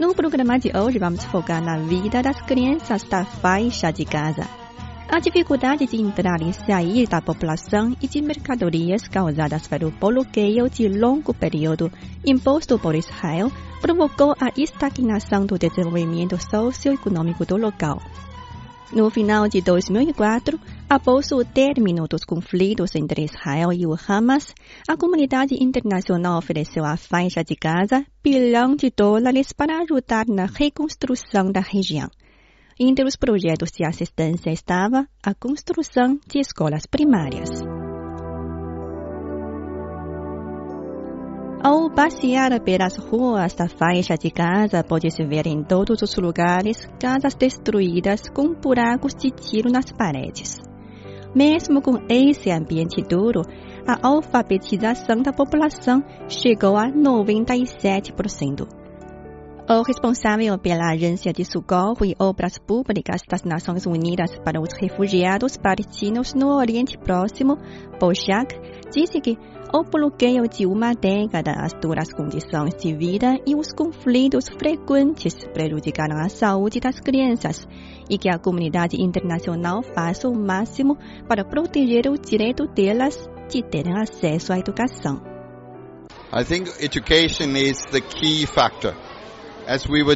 No programa de hoje, vamos focar na vida das crianças da faixa de Gaza. A dificuldade de entrar e sair da população e de mercadorias causadas pelo bloqueio de longo período imposto por Israel provocou a estagnação do desenvolvimento socioeconômico do local. No final de 2004, após o término dos conflitos entre Israel e o Hamas, a comunidade internacional ofereceu à faixa de Gaza bilhão de dólares para ajudar na reconstrução da região. Entre os projetos de assistência estava a construção de escolas primárias. Ao passear pelas ruas da faixa de Gaza, pode-se ver em todos os lugares casas destruídas com buracos de tiro nas paredes. Mesmo com esse ambiente duro, a alfabetização da população chegou a 97%. O responsável pela Agência de Socorro e Obras Públicas das Nações Unidas para os Refugiados Palestinos no Oriente Próximo, Boshak, disse que o bloqueio de uma década, as duras condições de vida e os conflitos frequentes prejudicaram a saúde das crianças e que a comunidade internacional faça o máximo para proteger o direito delas de terem acesso à educação. I think education is the key factor.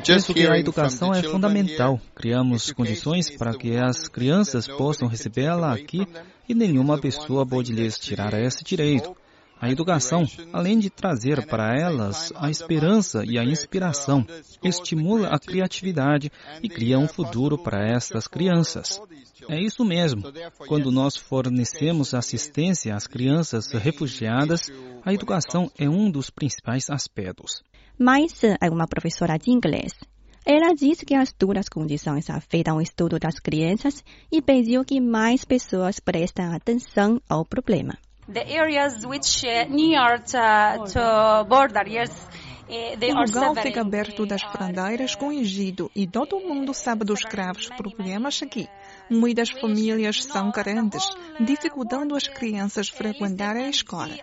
Penso que a educação é fundamental. Criamos condições para que as crianças possam recebê-la aqui e nenhuma pessoa pode lhes tirar esse direito. A educação, além de trazer para elas a esperança e a inspiração, estimula a criatividade e cria um futuro para estas crianças. É isso mesmo. Quando nós fornecemos assistência às crianças refugiadas, a educação é um dos principais aspectos. Mas é uma professora de inglês. Ela disse que as duras condições afetam o estudo das crianças e pediu que mais pessoas prestem atenção ao problema. The areas which near to, to border, yes, o lugar fica aberto das frondeiras com o Egito e todo mundo sabe dos graves problemas aqui. Muitas famílias são carentes, dificultando as crianças frequentarem a escola.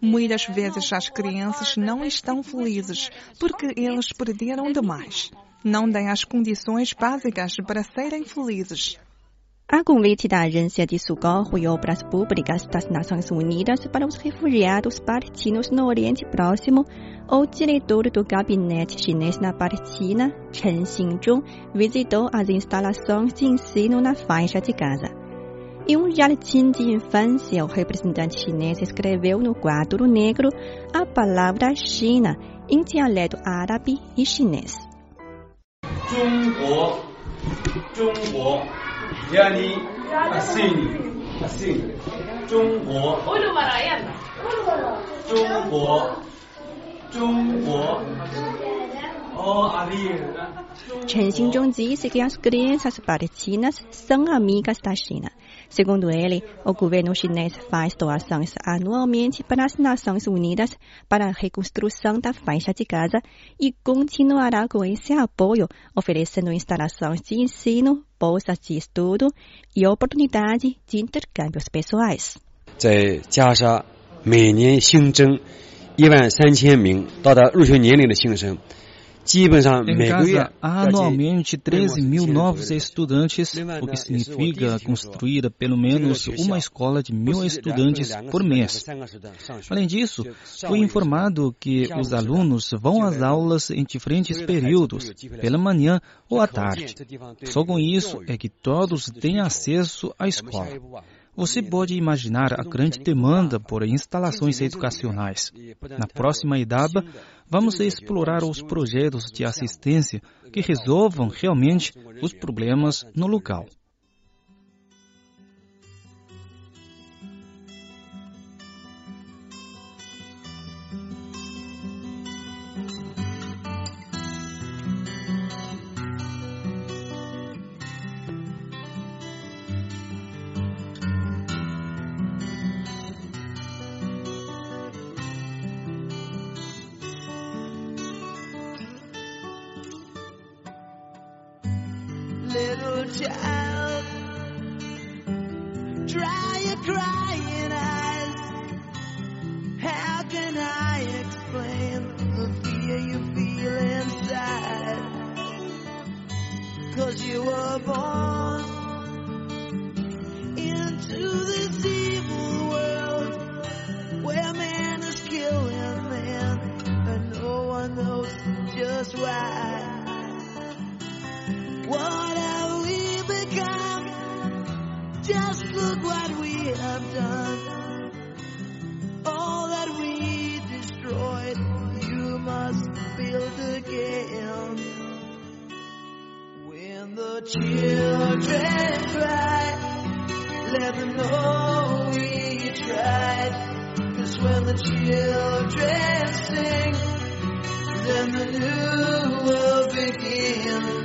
Muitas vezes as crianças não estão felizes porque eles perderam demais. Não têm as condições básicas para serem felizes. A convite da Agência de Socorro e Obras Públicas das Nações Unidas para os Refugiados Palestinos no Oriente Próximo, o diretor do gabinete chinês na Palestina, Chen Xinzhong, visitou as instalações de ensino na faixa de Gaza. Em um jardim de infância, o representante chinês escreveu no quadro negro a palavra China em dialeto árabe e chinês. 中国，中国。 亚尼，他信他信中国中国。中国中国 Chen Xinzhong disse que as crianças palestinas são amigas da China. Segundo ele, o governo chinês faz doações anualmente para as Nações Unidas para a reconstrução da faixa de Gaza e continuará com esse apoio, oferecendo instalações de ensino, bolsas de estudo e oportunidade de intercâmbios pessoais. 在加沙，每年新增一万三千名到达入学年龄的新生。 Em Gaza, há anualmente 13 mil novos estudantes, o que significa construir pelo menos uma escola de mil estudantes por mês. Além disso, fui informado que os alunos vão às aulas em diferentes períodos, pela manhã ou à tarde. Só com isso é que todos têm acesso à escola. Você pode imaginar a grande demanda por instalações educacionais. Na próxima etapa, vamos explorar os projetos de assistência que resolvam realmente os problemas no local. Little child. Dry your crying eyes. How can I explain the fear you feel inside? Cause you were born into this evil world where man is killing man and no one knows just why. Done. All that we destroyed, you must build again. When the children cry, let them know we tried. Cause when the children sing, then the new world begins.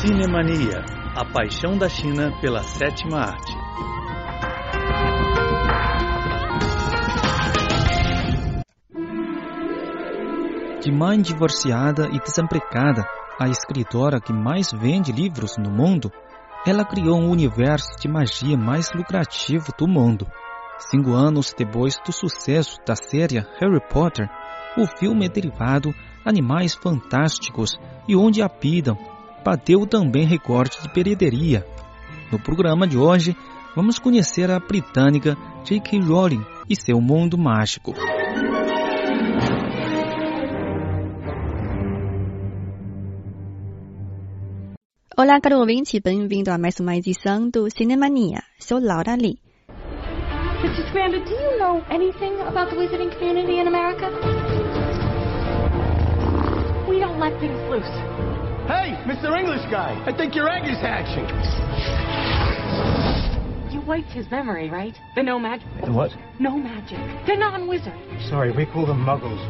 Cinemania, a paixão da China pela sétima arte. De mãe divorciada e desempregada, a escritora que mais vende livros no mundo, ela criou um universo de magia mais lucrativo do mundo. Cinco anos depois do sucesso da série Harry Potter, o filme derivado Animais Fantásticos e Onde Habitam bateu também recorde de bilheteria. No programa de hoje, vamos conhecer a britânica J.K. Rowling e seu mundo mágico. Olá, caro ouvinte, bem-vindo a mais uma edição do Cinemania. Sou Laura Lee. Mr. Scamander, do you know anything about the wizarding community in America? We don't let things loose. Hey, Mr. English guy, I think your egg is hatching. You wiped his memory, right? The no magic. The what? No magic. The non-wizard. Sorry, we call them muggles.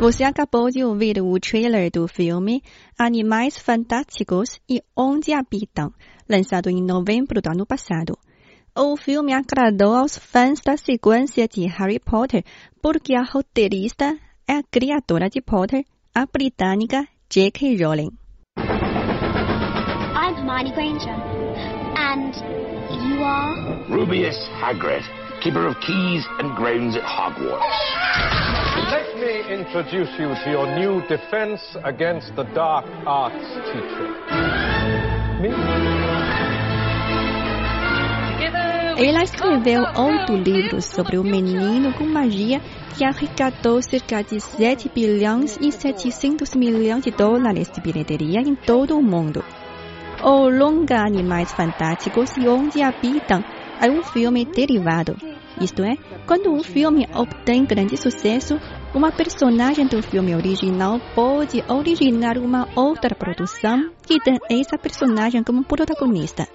Você acabou de ouvir o trailer do filme Animais Fantásticos e Onde Habitam, lançado em novembro do ano passado. O filme agradou aos fãs da sequência de Harry Potter porque a roteirista é a criadora de Potter, a britânica J.K. Rowling. I'm Hermione Granger. And you are? Rubius Hagrid, keeper of keys and grounds at Hogwarts. Let me introduce you to your new defense against the dark arts teacher. Me? Ela escreveu oito livros sobre o menino com magia que arrecadou cerca de 7 bilhões e 700 milhões de dólares de bilheteria em todo o mundo. O longa Animais Fantásticos e Onde Habitam é um filme derivado. Isto é, quando um filme obtém grande sucesso, uma personagem do filme original pode originar uma outra produção que tem essa personagem como protagonista.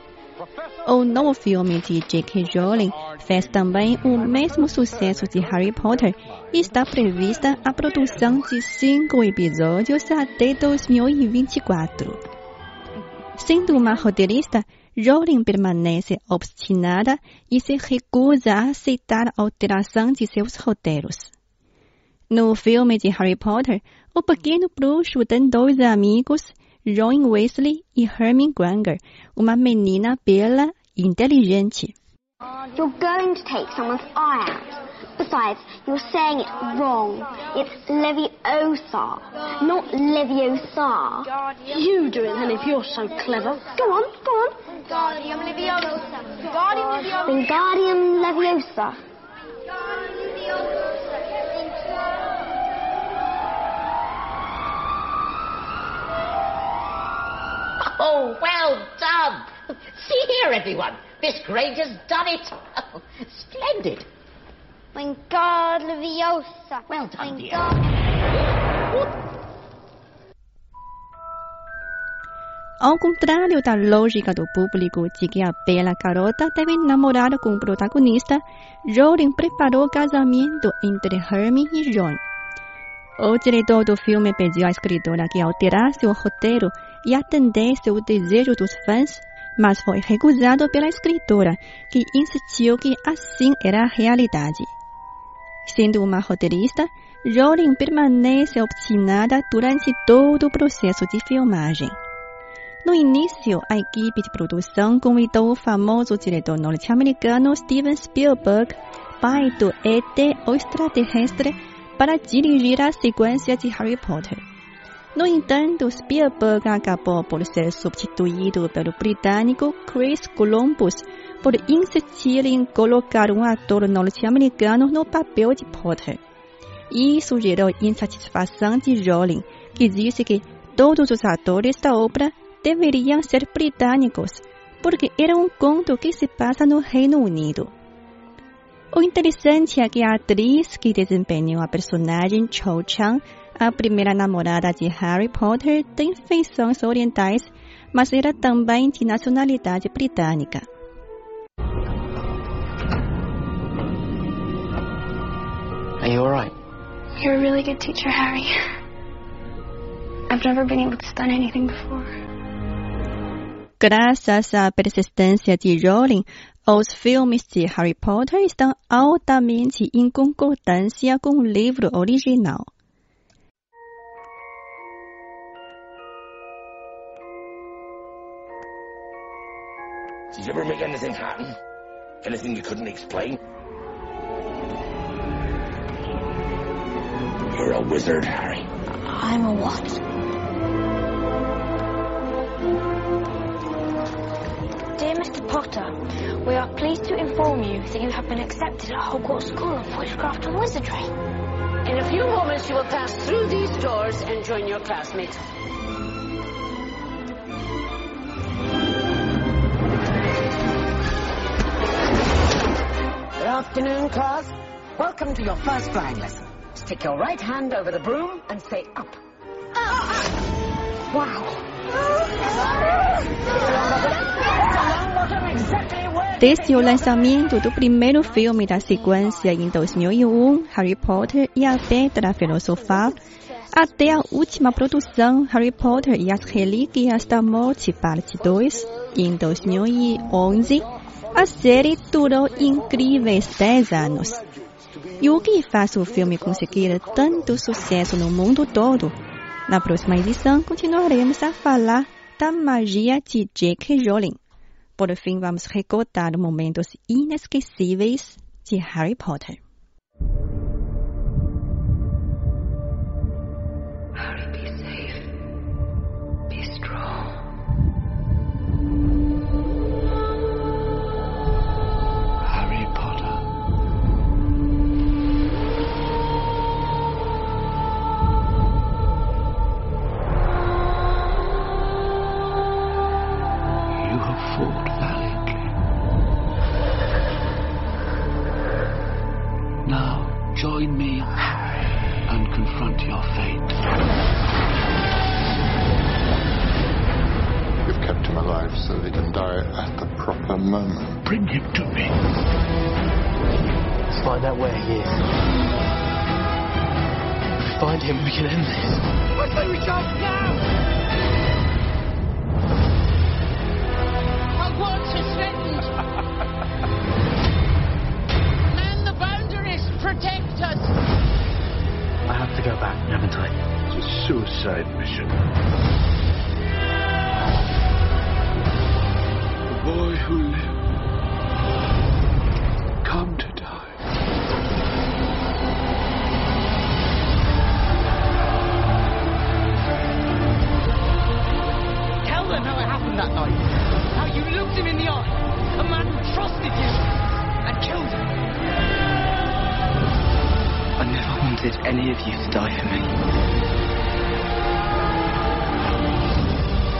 O novo filme de J.K. Rowling fez também o mesmo sucesso de Harry Potter e está prevista a produção de cinco episódios até 2024. Sendo uma roteirista, Rowling permanece obstinada e se recusa a aceitar a alteração de seus roteiros. No filme de Harry Potter, o pequeno bruxo tem dois amigos, Ron Weasley e Hermione Granger, uma menina bela e inteligente. You're going to take someone's eye out. Besides, you're saying it wrong. It's Leviosa, not Leviosa. You do it then if you're so clever. Go on, go on. Wingardium Leviosa. Wingardium Leviosa. Oh, well done. See here, everyone. Miss Granger's done it. Splendid. Wingardium Leviosa. Well done, dear. Ao contrário da lógica do público de que a bela garota deve namorar com o protagonista, Rowling preparou o casamento entre Hermione e Ron. O diretor do filme pediu à escritora que alterasse o roteiro e atendesse o desejo dos fãs, mas foi recusado pela escritora, que insistiu que assim era a realidade. Sendo uma roteirista, Rowling permanece obstinada durante todo o processo de filmagem. No início, a equipe de produção convidou o famoso diretor norte-americano Steven Spielberg, pai do ET, o extraterrestre, para dirigir a sequência de Harry Potter. No entanto, Spielberg acabou por ser substituído pelo britânico Chris Columbus por insistir em colocar um ator norte-americano no papel de Potter. Isso gerou insatisfação de Rowling, que disse que todos os atores da obra deveriam ser britânicos, porque era um conto que se passa no Reino Unido. O interessante é que a atriz que desempenhou a personagem Cho Chang a primeira namorada de Harry Potter tem feições orientais, mas era também de nacionalidade britânica. Are you alright? You're a really good teacher, Harry. I've never been able to study anything before. Graças à persistência de Rowling, os filmes de Harry Potter estão altamente em concordância com o livro original. You ever make anything happen? Anything you couldn't explain? You're a wizard, Harry. I'm a what? Dear Mr. Potter, we are pleased to inform you that you have been accepted at Hogwarts School of Witchcraft and Wizardry. In a few moments, you will pass through these doors and join your classmates. Afternoon, class. Welcome to your first flying lesson. Stick your right hand over the broom and say up. Wow. Desde o lançamento do primeiro filme da sequência em 2001, Harry Potter e a Pedra Filosofal, até a última produção, Harry Potter e as Relíquias da Morte, parte 2, em 2011, a série durou incríveis 10 anos. E o que faz o filme conseguir tanto sucesso no mundo todo? Na próxima edição, continuaremos a falar da magia de J.K. Rowling. Por fim, vamos recordar momentos inesquecíveis de Harry Potter. The moment. Bring him to me. Let's find out where he is. If we find him, we can end this. I say we jump now! Hogwarts is threatened. Man the boundaries, protect us. I have to go back, haven't I? It's a suicide mission.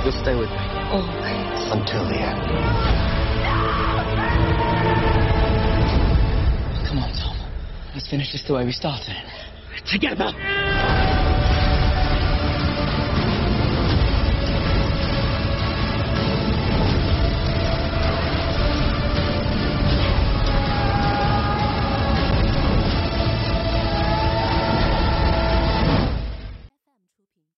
You'll stay with me. Always. Until the end. Come on, Tom. Let's finish this the way we started. Together.